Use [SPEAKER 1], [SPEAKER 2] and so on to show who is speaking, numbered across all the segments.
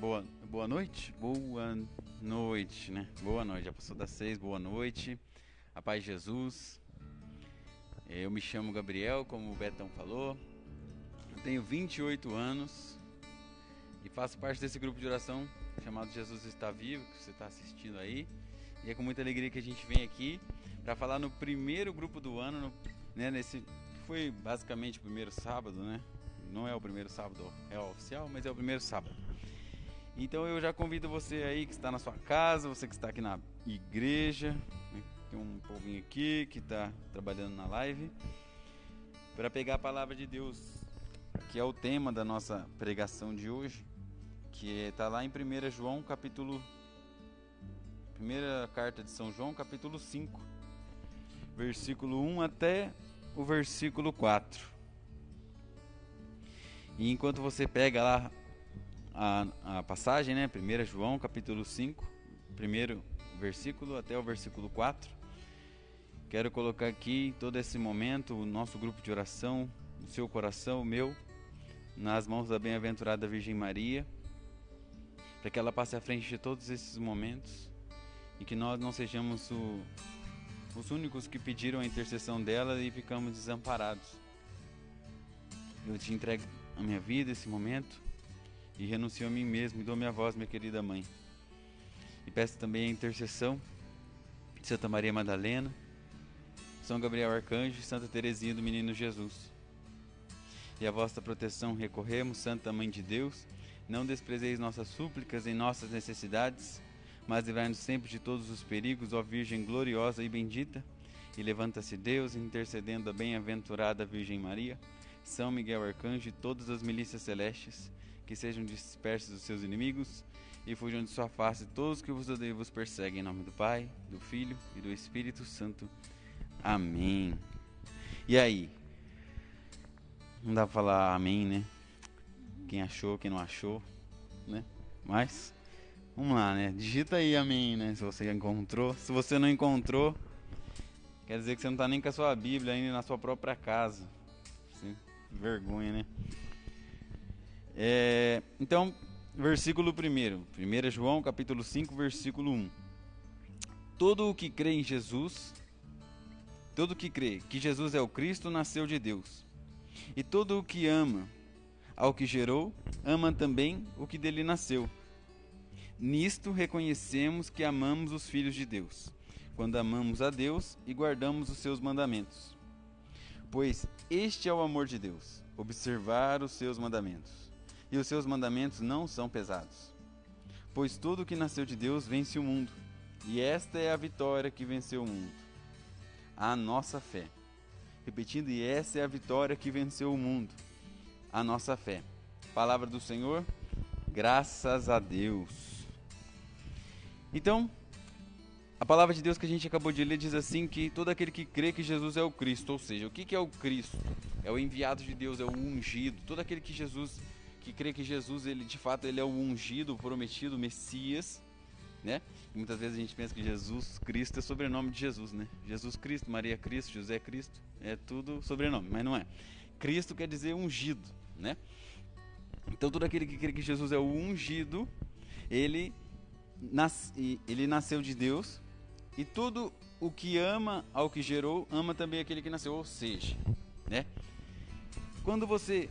[SPEAKER 1] Boa, boa noite? Boa noite, né? Boa noite, já passou das seis, boa noite. A paz de Jesus. Eu me chamo Gabriel, como o Betão falou. Eu tenho 28 anos e faço parte desse grupo de oração chamado Jesus Está Vivo, que você está assistindo aí. E é com muita alegria que a gente vem aqui para falar no primeiro grupo do ano, no, né, nesse foi basicamente o primeiro sábado, né? Não é o primeiro sábado é oficial, mas é o primeiro sábado. Então eu já convido você aí que está na sua casa, você que está aqui na igreja, né? tem um povinho aqui que está trabalhando na live, para pegar a palavra de Deus, que é o tema da nossa pregação de hoje, que está lá em 1 João capítulo. Primeira carta de São João, capítulo 5, versículo 1 até o versículo 4. E enquanto você pega lá a, a passagem, né? 1 João capítulo 5, primeiro versículo até o versículo 4. Quero colocar aqui todo esse momento, o nosso grupo de oração, o seu coração, o meu, nas mãos da bem-aventurada Virgem Maria, para que ela passe à frente de todos esses momentos e que nós não sejamos o, os únicos que pediram a intercessão dela e ficamos desamparados. Eu te entrego a minha vida, esse momento, e renuncio a mim mesmo e dou minha voz, minha querida mãe. E peço também a intercessão de Santa Maria Madalena, São Gabriel Arcanjo e Santa Teresinha do Menino Jesus. E a vossa proteção recorremos, Santa Mãe de Deus, não desprezeis nossas súplicas em nossas necessidades, mas livrai-nos sempre de todos os perigos, ó Virgem gloriosa e bendita. E levanta-se Deus, intercedendo a bem-aventurada Virgem Maria, São Miguel Arcanjo e todas as milícias celestes, que sejam dispersos os seus inimigos e fujam de sua face todos que vos odeiam e vos perseguem. Em nome do Pai, do Filho e do Espírito Santo. Amém. E aí? Não dá pra falar amém, né? Quem achou, quem não achou, né? Mas, vamos lá, né? Digita aí amém, né? Se você encontrou. Se você não encontrou, quer dizer que você não tá nem com a sua Bíblia ainda na sua própria casa. Vergonha, né? É, então, versículo 1. 1 João, capítulo 5, versículo 1. Todo o que crê em Jesus, todo o que crê que Jesus é o Cristo, nasceu de Deus. E todo o que ama ao que gerou, ama também o que dele nasceu. Nisto reconhecemos que amamos os filhos de Deus, quando amamos a Deus e guardamos os seus mandamentos. Pois este é o amor de Deus, observar os seus mandamentos e os seus mandamentos não são pesados. Pois tudo que nasceu de Deus vence o mundo, e esta é a vitória que venceu o mundo. A nossa fé. Repetindo, e essa é a vitória que venceu o mundo. A nossa fé. Palavra do Senhor, graças a Deus. Então, a palavra de Deus que a gente acabou de ler diz assim que todo aquele que crê que Jesus é o Cristo, ou seja, o que é o Cristo? É o enviado de Deus, é o ungido. Todo aquele que Jesus que crê que Jesus, ele de fato, ele é o ungido, o prometido, o Messias, né? Muitas vezes a gente pensa que Jesus Cristo é sobrenome de Jesus, né? Jesus Cristo, Maria Cristo, José Cristo, é tudo sobrenome, mas não é. Cristo quer dizer ungido, né? Então todo aquele que crê que Jesus é o ungido, ele, nas, ele nasceu de Deus, e tudo o que ama ao que gerou, ama também aquele que nasceu, ou seja, né? Quando você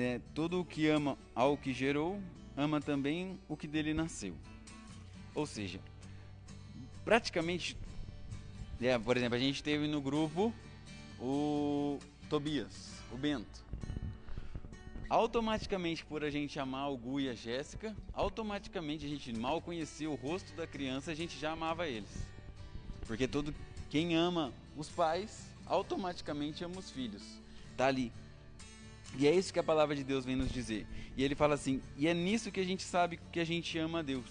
[SPEAKER 1] é, todo o que ama ao que gerou, ama também o que dele nasceu. Ou seja, praticamente, é, por exemplo, a gente teve no grupo o Tobias, o Bento. Automaticamente, por a gente amar o Gu e a Jéssica, automaticamente a gente mal conhecia o rosto da criança, a gente já amava eles. Porque todo quem ama os pais, automaticamente ama os filhos. Tá ali e é isso que a palavra de Deus vem nos dizer. E ele fala assim: e é nisso que a gente sabe que a gente ama a Deus.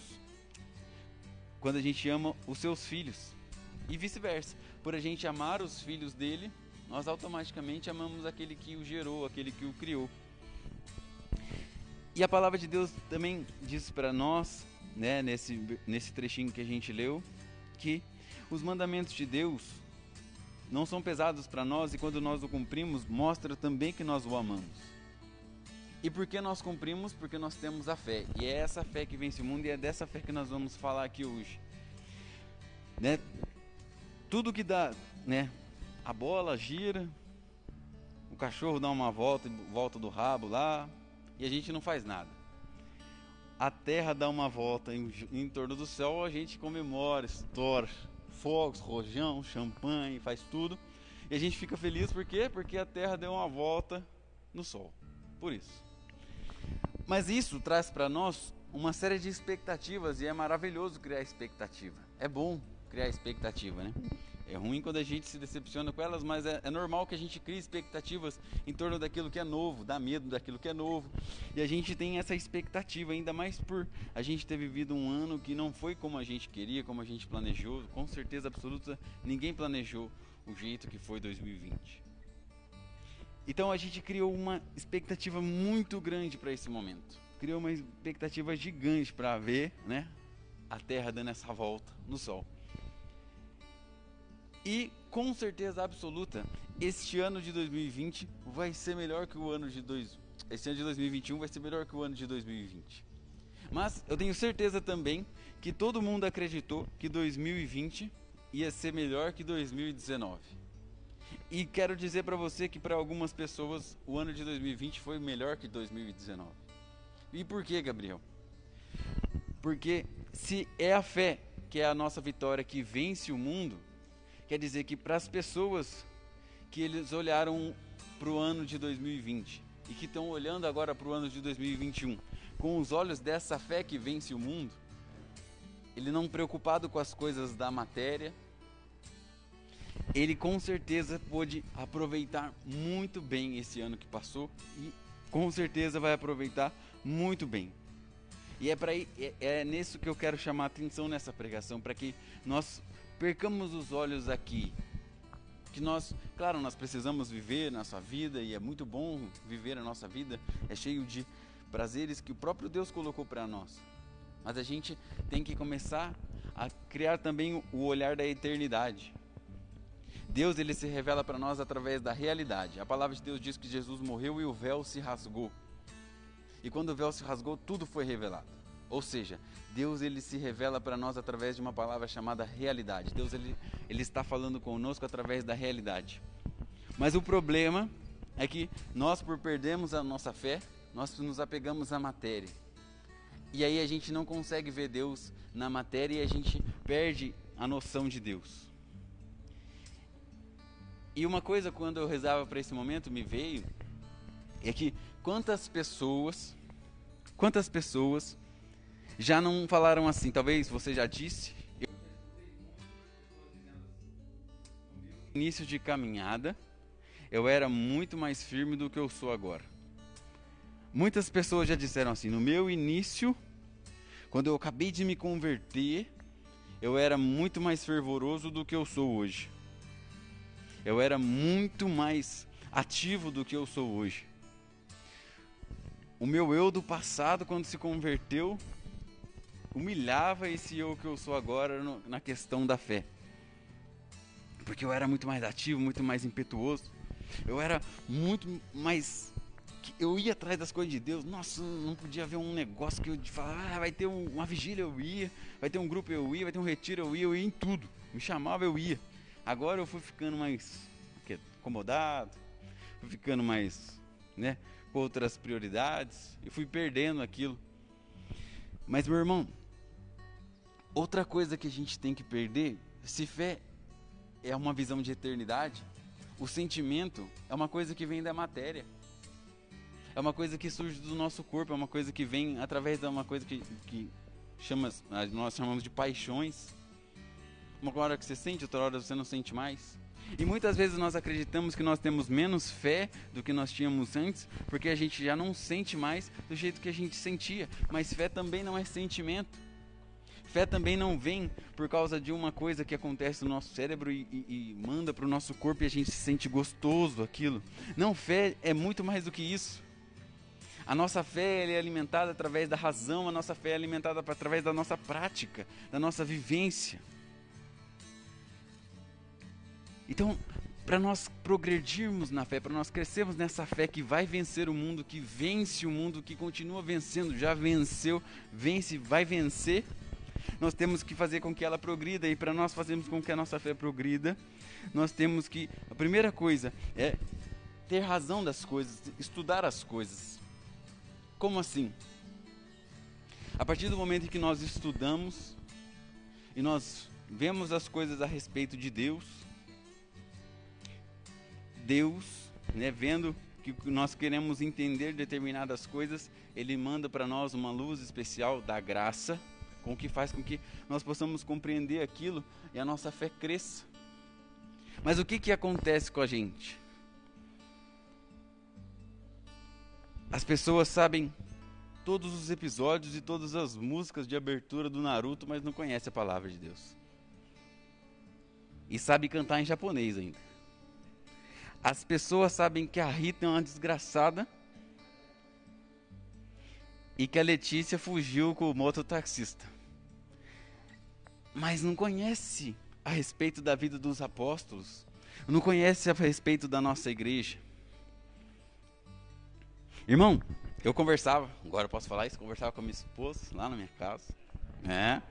[SPEAKER 1] Quando a gente ama os seus filhos. E vice-versa. Por a gente amar os filhos dele, nós automaticamente amamos aquele que o gerou, aquele que o criou. E a palavra de Deus também diz para nós, né, nesse, nesse trechinho que a gente leu, que os mandamentos de Deus não são pesados para nós e quando nós o cumprimos, mostra também que nós o amamos. E por que nós cumprimos? Porque nós temos a fé. E é essa fé que vence o mundo e é dessa fé que nós vamos falar aqui hoje. Né? Tudo que dá, né? A bola gira, o cachorro dá uma volta, volta do rabo lá, e a gente não faz nada. A terra dá uma volta em, em torno do céu, a gente comemora, estoura fogos, rojão, champanhe, faz tudo. E a gente fica feliz por quê? Porque a terra deu uma volta no sol. Por isso. Mas isso traz para nós uma série de expectativas e é maravilhoso criar expectativa. É bom criar expectativa, né? É ruim quando a gente se decepciona com elas, mas é, é, normal que a gente crie expectativas em torno daquilo que é novo, dá medo daquilo que é novo. E a gente tem essa expectativa, ainda mais por a gente ter vivido um ano que não foi como a gente queria, como a gente planejou. Com certeza absoluta, ninguém planejou o jeito que foi 2020. Então a gente criou uma expectativa muito grande para esse momento. Criou uma expectativa gigante para ver, né, a Terra dando essa volta no Sol. E com certeza absoluta, este ano de 2020 vai ser melhor que o ano de dois, esse ano de 2021 vai ser melhor que o ano de 2020. Mas eu tenho certeza também que todo mundo acreditou que 2020 ia ser melhor que 2019. E quero dizer para você que para algumas pessoas o ano de 2020 foi melhor que 2019. E por que, Gabriel? Porque se é a fé que é a nossa vitória que vence o mundo, quer dizer que para as pessoas que eles olharam para o ano de 2020 e que estão olhando agora para o ano de 2021 com os olhos dessa fé que vence o mundo, ele não preocupado com as coisas da matéria, ele com certeza pôde aproveitar muito bem esse ano que passou e com certeza vai aproveitar muito bem. E é para é, é nisso que eu quero chamar a atenção nessa pregação, para que nós percamos os olhos aqui. Que nós, claro, nós precisamos viver nossa vida e é muito bom viver a nossa vida, é cheio de prazeres que o próprio Deus colocou para nós. Mas a gente tem que começar a criar também o olhar da eternidade. Deus ele se revela para nós através da realidade. A palavra de Deus diz que Jesus morreu e o véu se rasgou. E quando o véu se rasgou, tudo foi revelado. Ou seja, Deus ele se revela para nós através de uma palavra chamada realidade. Deus ele, ele está falando conosco através da realidade. Mas o problema é que nós por perdermos a nossa fé, nós nos apegamos à matéria. E aí a gente não consegue ver Deus na matéria e a gente perde a noção de Deus. E uma coisa quando eu rezava para esse momento me veio é que quantas pessoas, quantas pessoas já não falaram assim? Talvez você já disse. Eu... Início de caminhada, eu era muito mais firme do que eu sou agora. Muitas pessoas já disseram assim: no meu início, quando eu acabei de me converter, eu era muito mais fervoroso do que eu sou hoje. Eu era muito mais ativo do que eu sou hoje. O meu eu do passado, quando se converteu, humilhava esse eu que eu sou agora no, na questão da fé. Porque eu era muito mais ativo, muito mais impetuoso. Eu era muito mais. Eu ia atrás das coisas de Deus. Nossa, não podia ver um negócio que eu falava, ah, vai ter uma vigília, eu ia. Vai ter um grupo, eu ia. Vai ter um retiro, eu ia. Eu ia em tudo. Me chamava, eu ia. Agora eu fui ficando mais acomodado, fui ficando mais, né, com outras prioridades e fui perdendo aquilo. Mas meu irmão, outra coisa que a gente tem que perder, se fé é uma visão de eternidade, o sentimento é uma coisa que vem da matéria. É uma coisa que surge do nosso corpo, é uma coisa que vem através de uma coisa que, que chama, nós chamamos de paixões. Uma hora que você sente, outra hora você não sente mais. E muitas vezes nós acreditamos que nós temos menos fé do que nós tínhamos antes, porque a gente já não sente mais do jeito que a gente sentia. Mas fé também não é sentimento. Fé também não vem por causa de uma coisa que acontece no nosso cérebro e, e, e manda para o nosso corpo e a gente se sente gostoso aquilo. Não, fé é muito mais do que isso. A nossa fé é alimentada através da razão, a nossa fé é alimentada através da nossa prática, da nossa vivência. Então, para nós progredirmos na fé, para nós crescermos nessa fé que vai vencer o mundo, que vence o mundo, que continua vencendo, já venceu, vence, vai vencer. Nós temos que fazer com que ela progrida e para nós fazermos com que a nossa fé progrida, nós temos que a primeira coisa é ter razão das coisas, estudar as coisas. Como assim? A partir do momento em que nós estudamos e nós vemos as coisas a respeito de Deus, Deus, né, vendo que nós queremos entender determinadas coisas, Ele manda para nós uma luz especial da graça, com que faz com que nós possamos compreender aquilo e a nossa fé cresça. Mas o que, que acontece com a gente? As pessoas sabem todos os episódios e todas as músicas de abertura do Naruto, mas não conhecem a palavra de Deus. E sabe cantar em japonês ainda. As pessoas sabem que a Rita é uma desgraçada e que a Letícia fugiu com o mototaxista. Mas não conhece a respeito da vida dos apóstolos, não conhece a respeito da nossa igreja. Irmão, eu conversava, agora eu posso falar isso, conversava com a minha esposa lá na minha casa. É.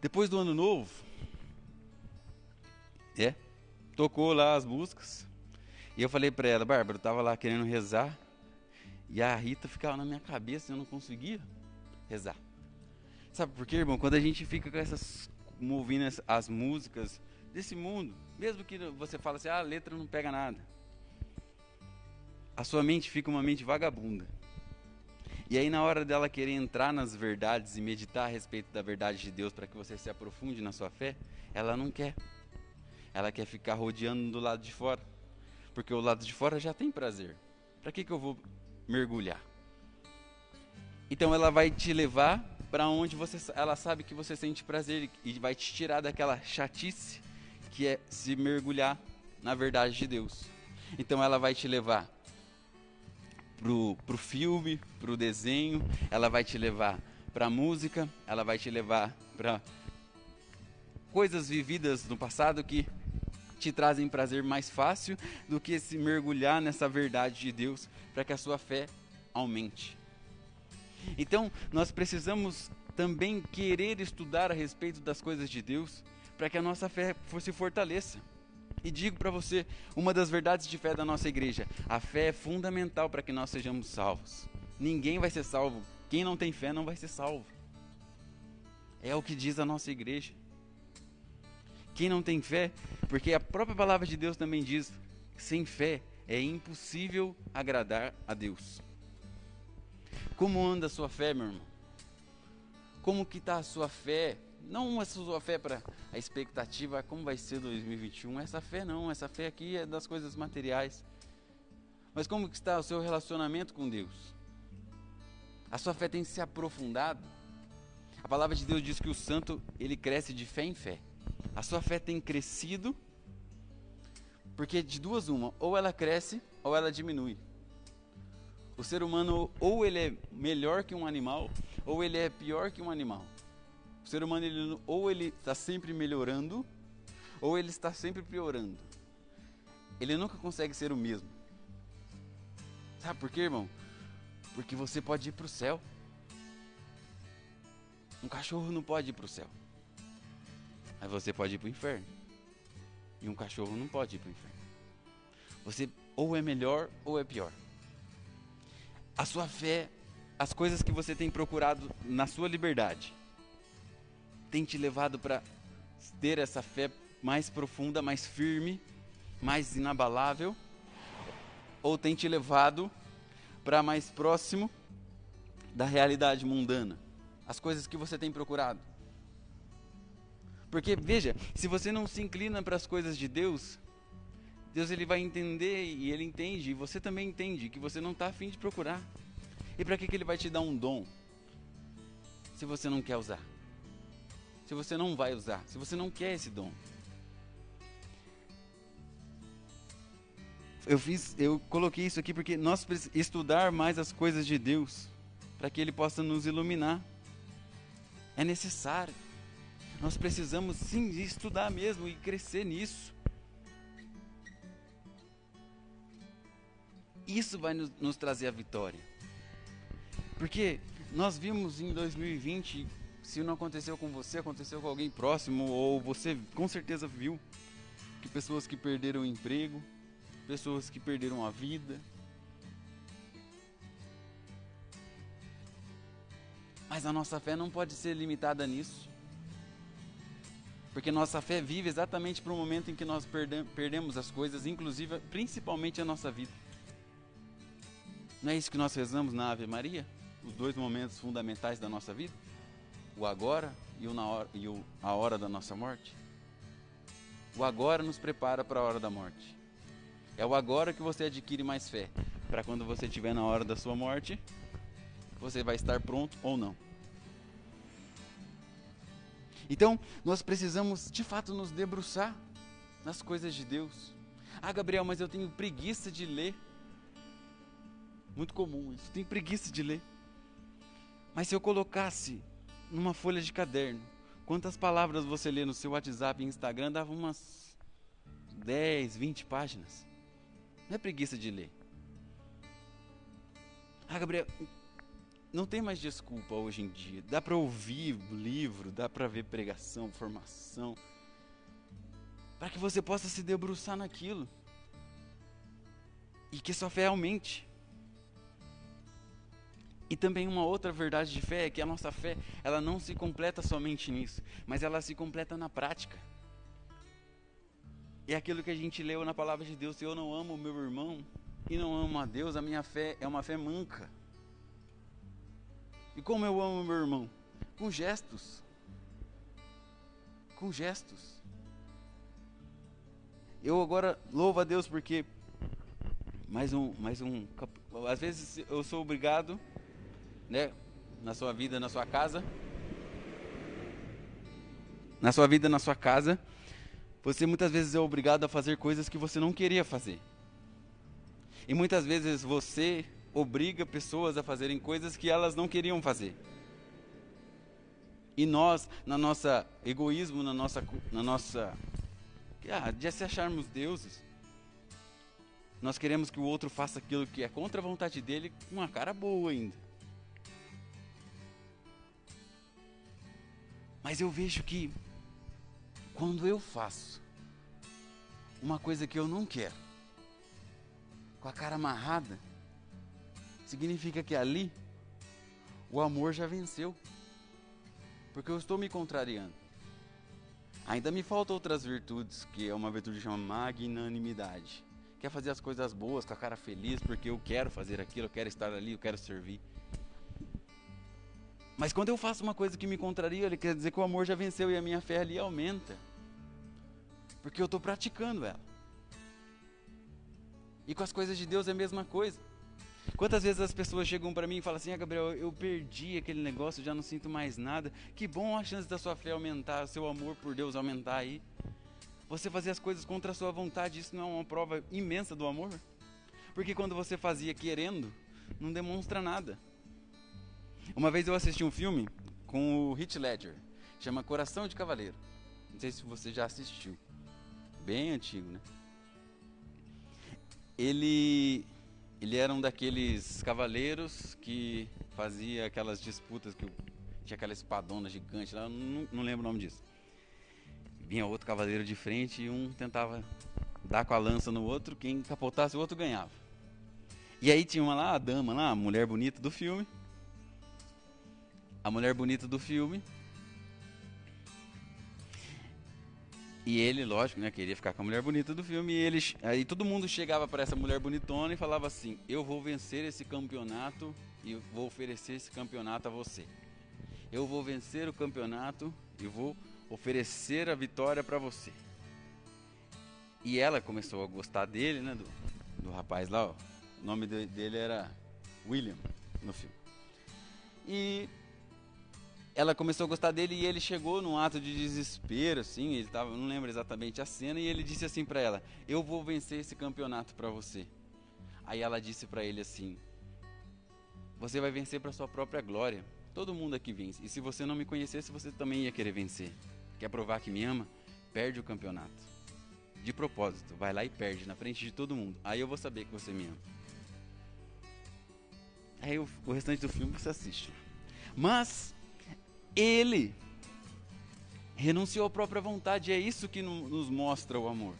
[SPEAKER 1] Depois do ano novo, é, tocou lá as músicas. E eu falei para ela, Bárbara, eu tava lá querendo rezar. E a Rita ficava na minha cabeça e eu não conseguia rezar. Sabe por quê, irmão? Quando a gente fica com essas. ouvindo as, as músicas desse mundo, mesmo que você fale assim, ah, a letra não pega nada. A sua mente fica uma mente vagabunda. E aí, na hora dela querer entrar nas verdades e meditar a respeito da verdade de Deus para que você se aprofunde na sua fé, ela não quer. Ela quer ficar rodeando do lado de fora. Porque o lado de fora já tem prazer. Para que, que eu vou mergulhar? Então ela vai te levar para onde você, ela sabe que você sente prazer e vai te tirar daquela chatice que é se mergulhar na verdade de Deus. Então ela vai te levar pro, pro filme, pro desenho, ela vai te levar para música, ela vai te levar para coisas vividas no passado que te trazem prazer mais fácil do que se mergulhar nessa verdade de Deus para que a sua fé aumente. Então, nós precisamos também querer estudar a respeito das coisas de Deus para que a nossa fé se fortaleça. E digo para você, uma das verdades de fé da nossa igreja, a fé é fundamental para que nós sejamos salvos. Ninguém vai ser salvo. Quem não tem fé não vai ser salvo. É o que diz a nossa igreja. Quem não tem fé, porque a própria palavra de Deus também diz: sem fé é impossível agradar a Deus. Como anda a sua fé, meu irmão? Como que está a sua fé? Não a sua fé para a expectativa, como vai ser 2021. Essa fé não, essa fé aqui é das coisas materiais. Mas como que está o seu relacionamento com Deus? A sua fé tem se aprofundado? A palavra de Deus diz que o santo, ele cresce de fé em fé. A sua fé tem crescido, porque de duas uma, ou ela cresce ou ela diminui. O ser humano ou ele é melhor que um animal, ou ele é pior que um animal. O ser humano ele, ou ele está sempre melhorando, ou ele está sempre piorando. Ele nunca consegue ser o mesmo. Sabe por quê, irmão? Porque você pode ir para o céu. Um cachorro não pode ir para o céu. Mas você pode ir para o inferno. E um cachorro não pode ir para o inferno. Você ou é melhor ou é pior. A sua fé, as coisas que você tem procurado na sua liberdade, tem te levado para ter essa fé mais profunda, mais firme, mais inabalável? Ou tem te levado para mais próximo da realidade mundana? As coisas que você tem procurado? Porque veja, se você não se inclina para as coisas de Deus, Deus ele vai entender e ele entende, e você também entende que você não está afim de procurar. E para que, que ele vai te dar um dom? Se você não quer usar. Se você não vai usar, se você não quer esse dom. Eu fiz, eu coloquei isso aqui porque nós precisamos estudar mais as coisas de Deus, para que ele possa nos iluminar. É necessário. Nós precisamos sim estudar mesmo e crescer nisso. Isso vai nos, trazer a vitória. Porque nós vimos em 2020, se não aconteceu com você, aconteceu com alguém próximo, ou você com certeza viu, que pessoas que perderam o emprego, pessoas que perderam a vida, Mas a nossa fé não pode ser limitada nisso. Porque nossa fé vive exatamente para o momento em que nós perdemos as coisas, inclusive, principalmente a nossa vida. Não é isso que nós rezamos na Ave Maria? Os dois momentos fundamentais da nossa vida? O agora e, o na hora, e o, a hora da nossa morte? O agora nos prepara para a hora da morte. É o agora que você adquire mais fé. Para quando você estiver na hora da sua morte, você vai estar pronto ou não. Então, nós precisamos de fato nos debruçar nas coisas de Deus. Ah, Gabriel, mas eu tenho preguiça de ler. Muito comum isso. Tenho preguiça de ler. Mas se eu colocasse numa folha de caderno, quantas palavras você lê no seu WhatsApp e Instagram, dava umas 10, 20 páginas. Não é preguiça de ler. Ah, Gabriel, não tem mais desculpa hoje em dia. Dá para ouvir livro, dá para ver pregação, formação, para que você possa se debruçar naquilo e que sua fé aumente. E também uma outra verdade de fé é que a nossa fé, ela não se completa somente nisso, mas ela se completa na prática. É aquilo que a gente leu na palavra de Deus, se eu não amo o meu irmão e não amo a Deus, a minha fé é uma fé manca. E como eu amo meu irmão? Com gestos. Com gestos. Eu agora louvo a Deus porque mais um, mais um. Às vezes eu sou obrigado, né, na sua vida, na sua casa, na sua vida, na sua casa, você muitas vezes é obrigado a fazer coisas que você não queria fazer. E muitas vezes você obriga pessoas a fazerem coisas que elas não queriam fazer. E nós, na nossa egoísmo, na nossa, na nossa, ah, de se acharmos deuses, nós queremos que o outro faça aquilo que é contra a vontade dele com uma cara boa ainda. Mas eu vejo que quando eu faço uma coisa que eu não quero, com a cara amarrada, significa que ali o amor já venceu. Porque eu estou me contrariando. Ainda me faltam outras virtudes, que é uma virtude chamada magnanimidade. Quer fazer as coisas boas, com a cara feliz, porque eu quero fazer aquilo, eu quero estar ali, eu quero servir. Mas quando eu faço uma coisa que me contraria, ele quer dizer que o amor já venceu e a minha fé ali aumenta. Porque eu estou praticando ela. E com as coisas de Deus é a mesma coisa. Quantas vezes as pessoas chegam para mim e falam assim: ah, Gabriel, eu perdi aquele negócio, já não sinto mais nada. Que bom a chance da sua fé aumentar, seu amor por Deus aumentar aí. Você fazer as coisas contra a sua vontade, isso não é uma prova imensa do amor? Porque quando você fazia querendo, não demonstra nada. Uma vez eu assisti um filme com o Heath Ledger, chama Coração de Cavaleiro. Não sei se você já assistiu. Bem antigo, né? Ele ele era um daqueles cavaleiros que fazia aquelas disputas que tinha aquela espadona gigante lá, não, não lembro o nome disso. Vinha outro cavaleiro de frente e um tentava dar com a lança no outro, quem capotasse o outro ganhava. E aí tinha uma lá, a dama lá, a mulher bonita do filme. A mulher bonita do filme E ele, lógico, né, queria ficar com a mulher bonita do filme. E ele, aí todo mundo chegava para essa mulher bonitona e falava assim: Eu vou vencer esse campeonato e vou oferecer esse campeonato a você. Eu vou vencer o campeonato e vou oferecer a vitória para você. E ela começou a gostar dele, né, do, do rapaz lá. Ó. O nome dele era William no filme. E ela começou a gostar dele e ele chegou num ato de desespero, assim, ele tava, não lembro exatamente a cena, e ele disse assim para ela: "Eu vou vencer esse campeonato para você". Aí ela disse para ele assim: "Você vai vencer para sua própria glória. Todo mundo aqui vence. E se você não me conhecesse, você também ia querer vencer. Quer provar que me ama? Perde o campeonato. De propósito, vai lá e perde na frente de todo mundo. Aí eu vou saber que você me ama". Aí o, restante do filme você assiste. Mas ele renunciou à própria vontade, é isso que no, nos mostra o amor.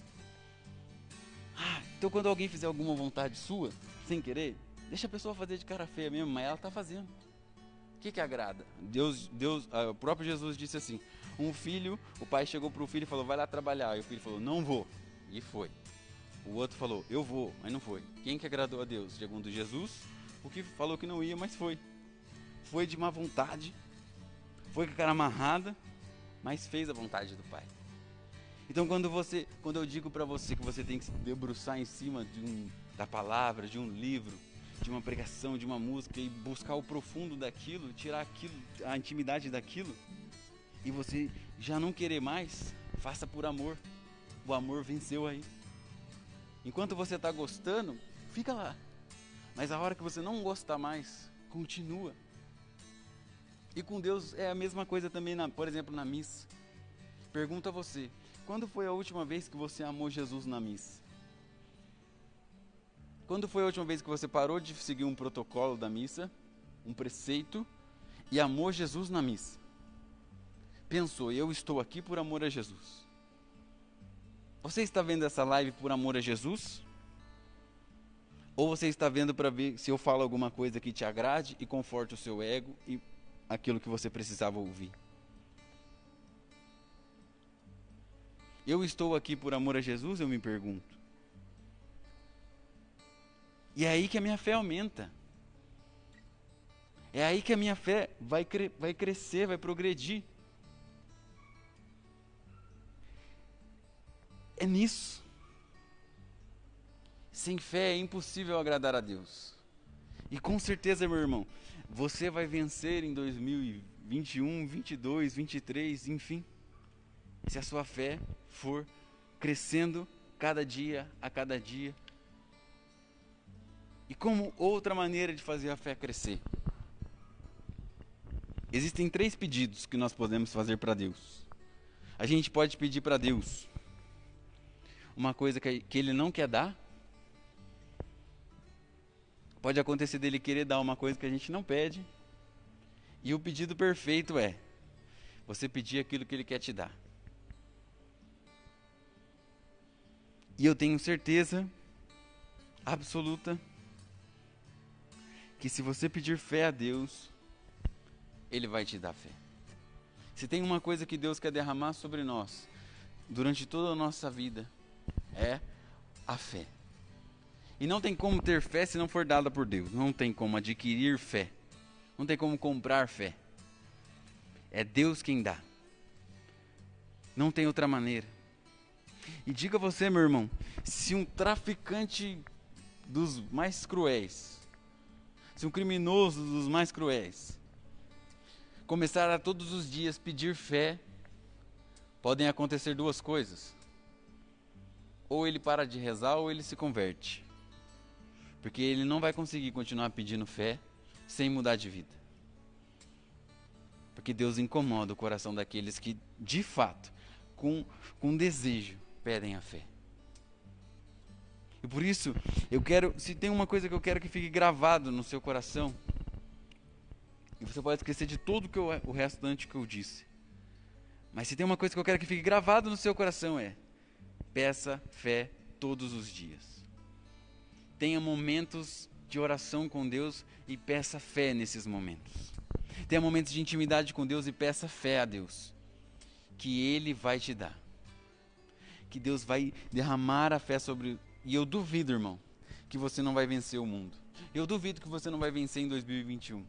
[SPEAKER 1] Ah, então quando alguém fizer alguma vontade sua, sem querer, deixa a pessoa fazer de cara feia mesmo, mas ela está fazendo. O que, que agrada? Deus, Deus, ah, o próprio Jesus disse assim: um filho, o pai chegou para o filho e falou: vai lá trabalhar. E o filho falou: não vou. E foi. O outro falou: eu vou, mas não foi. Quem que agradou a Deus? Segundo Jesus, o que falou que não ia, mas foi. Foi de má vontade, foi com a cara amarrada, mas fez a vontade do pai. Então quando você, quando eu digo para você que você tem que se debruçar em cima de um, da palavra, de um livro, de uma pregação, de uma música e buscar o profundo daquilo, tirar aquilo, a intimidade daquilo, e você já não querer mais, faça por amor. O amor venceu aí. Enquanto você está gostando, fica lá. Mas a hora que você não gostar mais, continua. E com Deus é a mesma coisa também, na, por exemplo, na missa. Pergunta a você: quando foi a última vez que você amou Jesus na missa? Quando foi a última vez que você parou de seguir um protocolo da missa, um preceito, e amou Jesus na missa? Pensou, eu estou aqui por amor a Jesus. Você está vendo essa live por amor a Jesus? Ou você está vendo para ver se eu falo alguma coisa que te agrade e conforte o seu ego e aquilo que você precisava ouvir? Eu estou aqui por amor a Jesus, eu me pergunto. E é aí que a minha fé aumenta. É aí que a minha fé vai, cre vai crescer, vai progredir. É nisso. Sem fé é impossível agradar a Deus. E com certeza, meu irmão, você vai vencer em 2021, 22, 23, enfim. Se a sua fé for crescendo cada dia a cada dia e como outra maneira de fazer a fé crescer? Existem três pedidos que nós podemos fazer para Deus. A gente pode pedir para Deus uma coisa que, Ele não quer dar. Pode acontecer dele querer dar uma coisa que a gente não pede. E o pedido perfeito é você pedir aquilo que Ele quer te dar. E eu tenho certeza absoluta que se você pedir fé a Deus, Ele vai te dar fé. Se tem uma coisa que Deus quer derramar sobre nós durante toda a nossa vida, é a fé. E não tem como ter fé se não for dada por Deus. Não tem como adquirir fé. Não tem como comprar fé. É Deus quem dá. Não tem outra maneira. E diga você, meu irmão, se um traficante dos mais cruéis se um criminoso dos mais cruéis começar a todos os dias pedir fé, podem acontecer duas coisas. Ou ele para de rezar ou ele se converte. Porque ele não vai conseguir continuar pedindo fé sem mudar de vida. Porque Deus incomoda o coração daqueles que, de fato, com, com desejo, pedem a fé. E por isso, eu quero, se tem uma coisa que eu quero que fique gravado no seu coração, e você pode esquecer de tudo que eu, o restante que eu disse. Mas se tem uma coisa que eu quero que fique gravado no seu coração é: peça fé todos os dias. Tenha momentos de oração com Deus e peça fé nesses momentos. Tenha momentos de intimidade com Deus e peça fé a Deus, que Ele vai te dar. Que Deus vai derramar a fé sobre e eu duvido, irmão, que você não vai vencer o mundo. Eu duvido que você não vai vencer em 2021.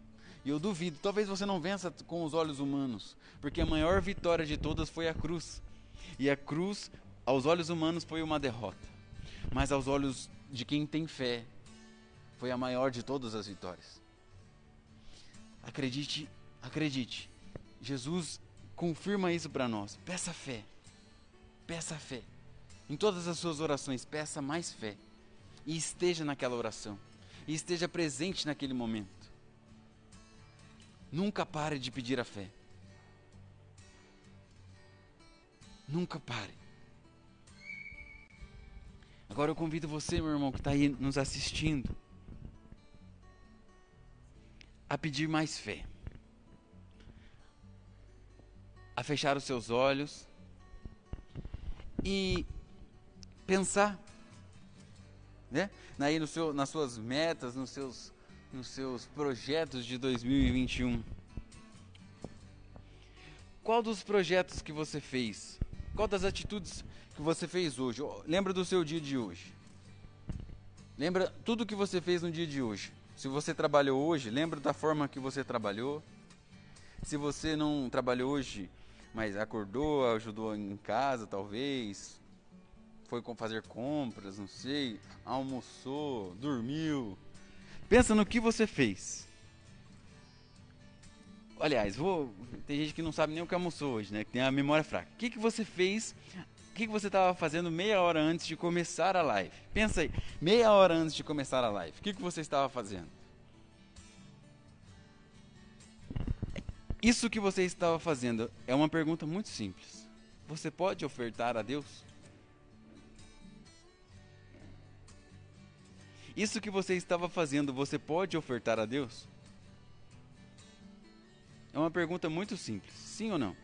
[SPEAKER 1] E eu duvido, talvez você não vença com os olhos humanos, porque a maior vitória de todas foi a cruz. E a cruz, aos olhos humanos, foi uma derrota. Mas aos olhos de quem tem fé, foi a maior de todas as vitórias. Acredite, acredite. Jesus confirma isso para nós. Peça fé. Peça fé. Em todas as suas orações, peça mais fé. E esteja naquela oração. E esteja presente naquele momento. Nunca pare de pedir a fé. Nunca pare. Agora eu convido você, meu irmão, que está aí nos assistindo, a pedir mais fé, a fechar os seus olhos e pensar, né? Aí no seu, nas suas metas, nos seus, nos seus projetos de 2021. Qual dos projetos que você fez? Qual das atitudes que você fez hoje? Lembra do seu dia de hoje. Lembra tudo que você fez no dia de hoje. Se você trabalhou hoje, lembra da forma que você trabalhou. Se você não trabalhou hoje, mas acordou, ajudou em casa, talvez, foi fazer compras, não sei, almoçou, dormiu. Pensa no que você fez. Aliás, vou, tem gente que não sabe nem o que almoçou hoje, né? Que tem a memória fraca. O que, que você fez? O que, que você estava fazendo meia hora antes de começar a live? Pensa aí, meia hora antes de começar a live. O que, que você estava fazendo? Isso que você estava fazendo é uma pergunta muito simples. Você pode ofertar a Deus? Isso que você estava fazendo, você pode ofertar a Deus? É uma pergunta muito simples, sim ou não?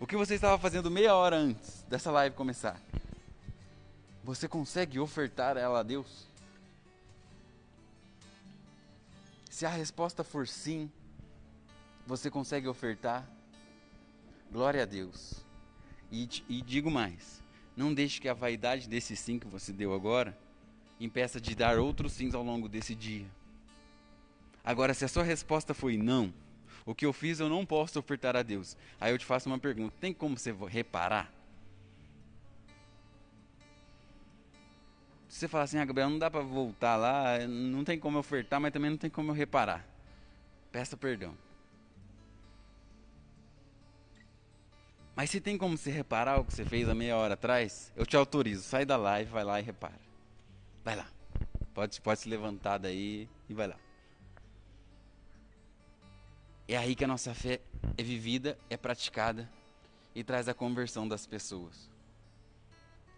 [SPEAKER 1] O que você estava fazendo meia hora antes dessa live começar? Você consegue ofertar ela a Deus? Se a resposta for sim, você consegue ofertar, glória a Deus. E, e digo mais: não deixe que a vaidade desse sim que você deu agora impeça de dar outros sims ao longo desse dia. Agora, se a sua resposta foi não, o que eu fiz eu não posso ofertar a Deus. Aí eu te faço uma pergunta: tem como você reparar? Se você falar assim, ah, Gabriel, não dá para voltar lá, não tem como ofertar, mas também não tem como eu reparar. Peça perdão. Mas se tem como você reparar o que você fez há meia hora atrás, eu te autorizo. Sai da live, vai lá e repara. Vai lá. Pode, pode se levantar daí e vai lá. É aí que a nossa fé é vivida, é praticada e traz a conversão das pessoas.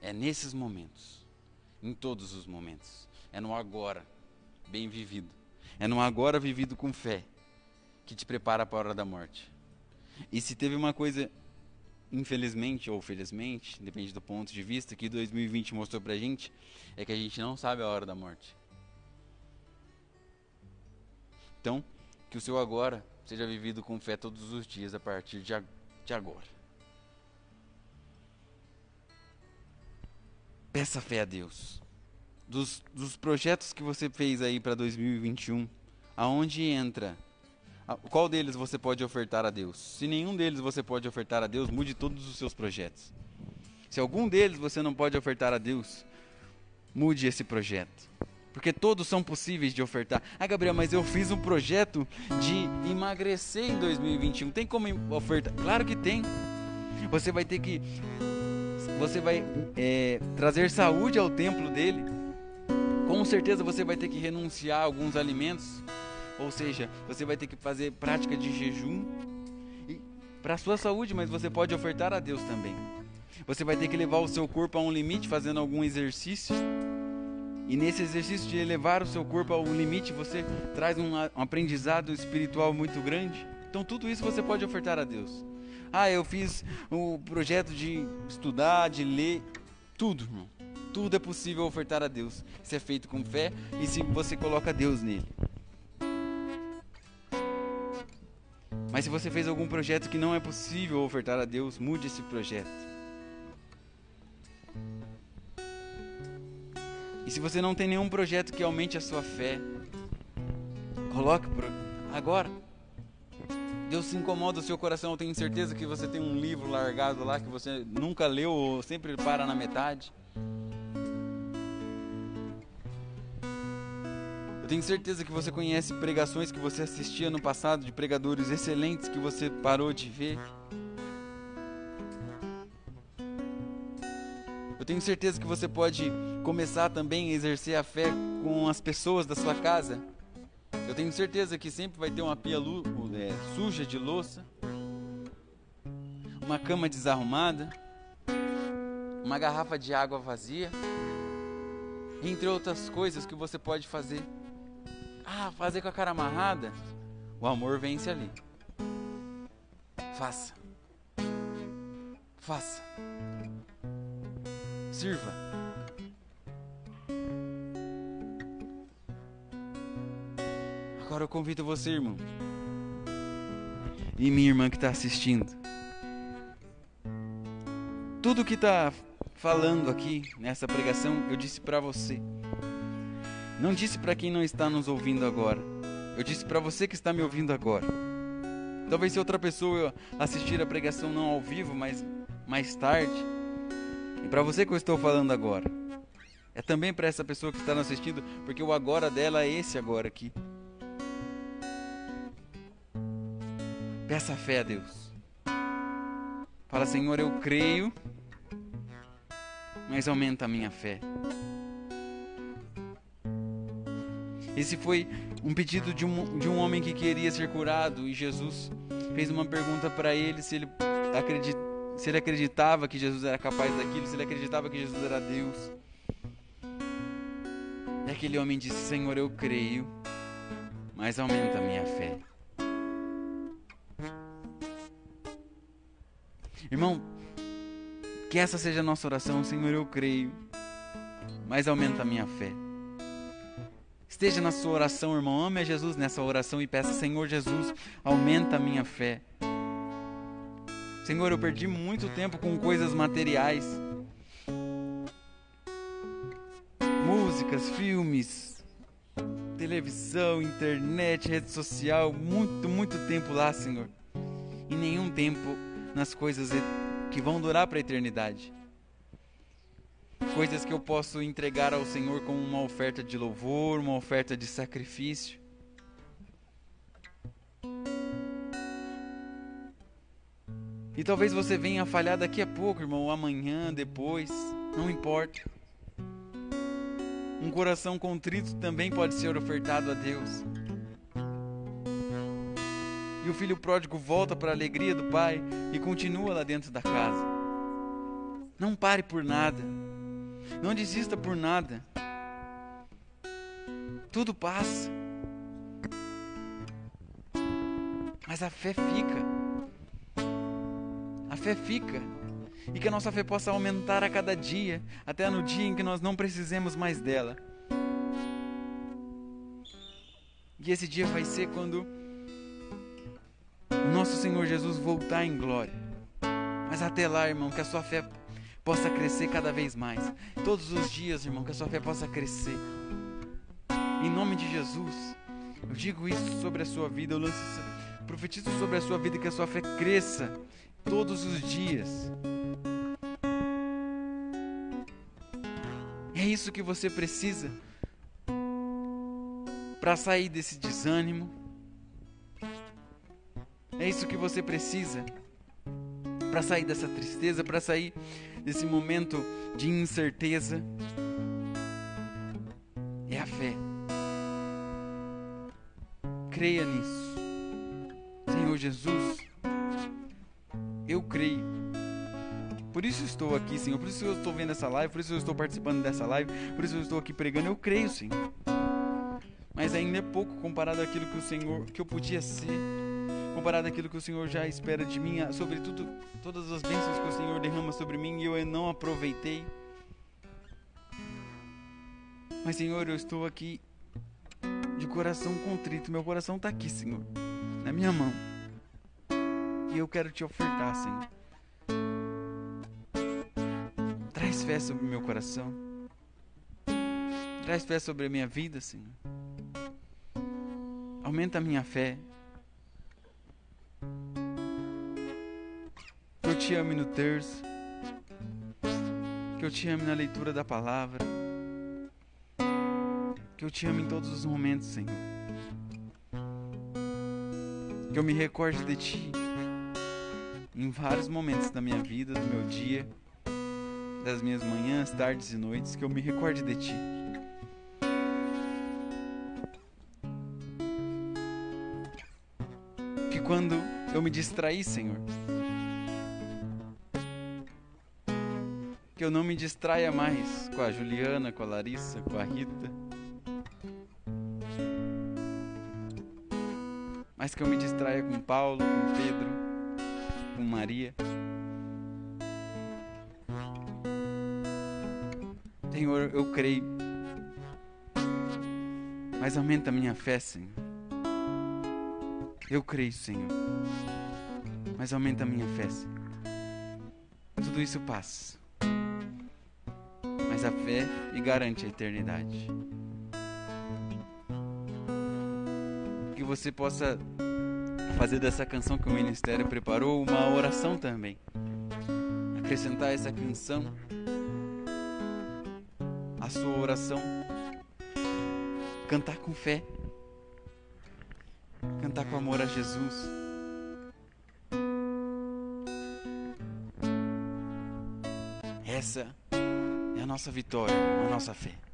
[SPEAKER 1] É nesses momentos, em todos os momentos. É no agora, bem vivido. É no agora vivido com fé que te prepara para a hora da morte. E se teve uma coisa infelizmente ou felizmente, depende do ponto de vista, que 2020 mostrou pra gente, é que a gente não sabe a hora da morte. Então, que o seu agora seja vivido com fé todos os dias a partir de, agora. Peça fé a Deus. Dos, dos projetos que você fez aí para 2021, aonde entra qual deles você pode ofertar a Deus? Se nenhum deles você pode ofertar a Deus, mude todos os seus projetos. Se algum deles você não pode ofertar a Deus, mude esse projeto. Porque todos são possíveis de ofertar. Ah, Gabriel, mas eu fiz um projeto de emagrecer em 2021. Tem como ofertar? Claro que tem. Você vai ter que. Você vai é, trazer saúde ao templo dele. Com certeza você vai ter que renunciar a alguns alimentos ou seja, você vai ter que fazer prática de jejum para sua saúde, mas você pode ofertar a Deus também. Você vai ter que levar o seu corpo a um limite fazendo algum exercício. E nesse exercício de elevar o seu corpo ao limite, você traz um, aprendizado espiritual muito grande. Então tudo isso você pode ofertar a Deus. Ah, eu fiz o projeto de estudar, de ler, tudo, irmão. Tudo é possível ofertar a Deus. Se é feito com fé e se você coloca Deus nele. Mas se você fez algum projeto que não é possível ofertar a Deus, mude esse projeto. E se você não tem nenhum projeto que aumente a sua fé, coloque agora. Deus se incomoda o seu coração. Eu tenho certeza que você tem um livro largado lá que você nunca leu ou sempre para na metade. tenho certeza que você conhece pregações que você assistia no passado de pregadores excelentes que você parou de ver. Eu tenho certeza que você pode começar também a exercer a fé com as pessoas da sua casa. Eu tenho certeza que sempre vai ter uma pia é, suja de louça, uma cama desarrumada, uma garrafa de água vazia, entre outras coisas que você pode fazer Ah, fazer com a cara amarrada? O amor vence ali. Faça. Faça. Sirva. Agora eu convido você, irmão. E minha irmã que está assistindo. Tudo que está falando aqui nessa pregação, eu disse para você. Não disse para quem não está nos ouvindo agora. Eu disse para você que está me ouvindo agora. Talvez se outra pessoa assistir a pregação não ao vivo, mas mais tarde. E para você que eu estou falando agora. É também para essa pessoa que está nos assistindo, porque o agora dela é esse agora aqui. Peça fé a Deus. Fala, Senhor, eu creio, mas aumenta a minha fé. Esse foi um pedido de um, de um homem que queria ser curado e Jesus fez uma pergunta para ele se ele, acredit, se ele acreditava que Jesus era capaz daquilo, se ele acreditava que Jesus era Deus. E aquele homem disse: Senhor, eu creio, mas aumenta a minha fé. Irmão, que essa seja a nossa oração, Senhor, eu creio, mas aumenta a minha fé. Esteja na sua oração, irmão. Ame a Jesus nessa oração e peça: Senhor Jesus, aumenta a minha fé. Senhor, eu perdi muito tempo com coisas materiais. Músicas, filmes, televisão, internet, rede social, muito, muito tempo lá, Senhor. E nenhum tempo nas coisas que vão durar para a eternidade coisas que eu posso entregar ao Senhor como uma oferta de louvor, uma oferta de sacrifício. E talvez você venha falhar daqui a pouco, irmão, amanhã, depois, não importa. Um coração contrito também pode ser ofertado a Deus. E o filho pródigo volta para a alegria do pai e continua lá dentro da casa. Não pare por nada. Não desista por nada. Tudo passa. Mas a fé fica. Fé fica. E que a nossa fé possa aumentar a cada dia, até no dia em que nós não precisemos mais dela. E esse dia vai ser quando o nosso Senhor Jesus voltar em glória. Mas até lá, irmão, que a sua fé possa crescer cada vez mais. Todos os dias, irmão, que a sua fé possa crescer. Em nome de Jesus, eu digo isso sobre a sua vida, eu lanço, profetizo sobre a sua vida que a sua fé cresça todos os dias. É isso que você precisa para sair desse desânimo. É isso que você precisa para sair dessa tristeza, para sair desse momento de incerteza. É a fé. Creia nisso. Senhor Jesus, eu creio. Por isso estou aqui, Senhor. Por isso eu estou vendo essa live. Por isso eu estou participando dessa live. Por isso eu estou aqui pregando. Eu creio, Senhor. Mas ainda é pouco comparado àquilo que o Senhor, que eu podia ser comparado àquilo que o Senhor já espera de mim, sobretudo todas as bênçãos que o Senhor derrama sobre mim e eu não aproveitei. Mas, Senhor, eu estou aqui de coração contrito. Meu coração está aqui, Senhor, na minha mão. E eu quero te ofertar, Senhor. Traz fé sobre meu coração. Traz fé sobre a minha vida, Senhor. Aumenta a minha fé. te ame no terço, que eu te ame na leitura da palavra, que eu te ame em todos os momentos, Senhor. Que eu me recorde de Ti em vários momentos da minha vida, do meu dia, das minhas manhãs, tardes e noites, que eu me recorde de Ti. Que quando eu me distraí, Senhor, que eu não me distraia mais com a Juliana, com a Larissa, com a Rita. mais que eu me distraia com Paulo, com Pedro, Maria. Senhor, eu creio. Mas aumenta a minha fé, Senhor. Eu creio, Senhor. Mas aumenta a minha fé, Senhor. Tudo isso passa. Mas a fé me garante a eternidade. Que você possa fazer dessa canção que o ministério preparou uma oração também. Acrescentar essa canção à sua oração. Cantar com fé. Cantar com amor a Jesus. Essa é a nossa vitória, a nossa fé.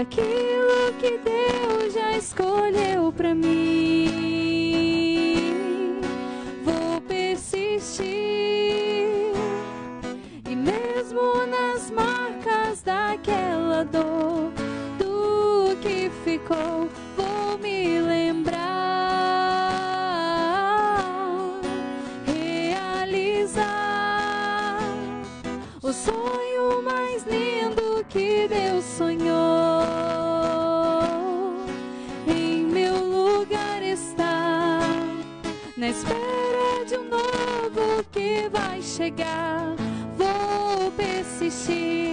[SPEAKER 2] Aquilo que Deus já escolheu para mim. Vou persistir e mesmo nas marcas daquela dor do que ficou, chegar. Vou persistir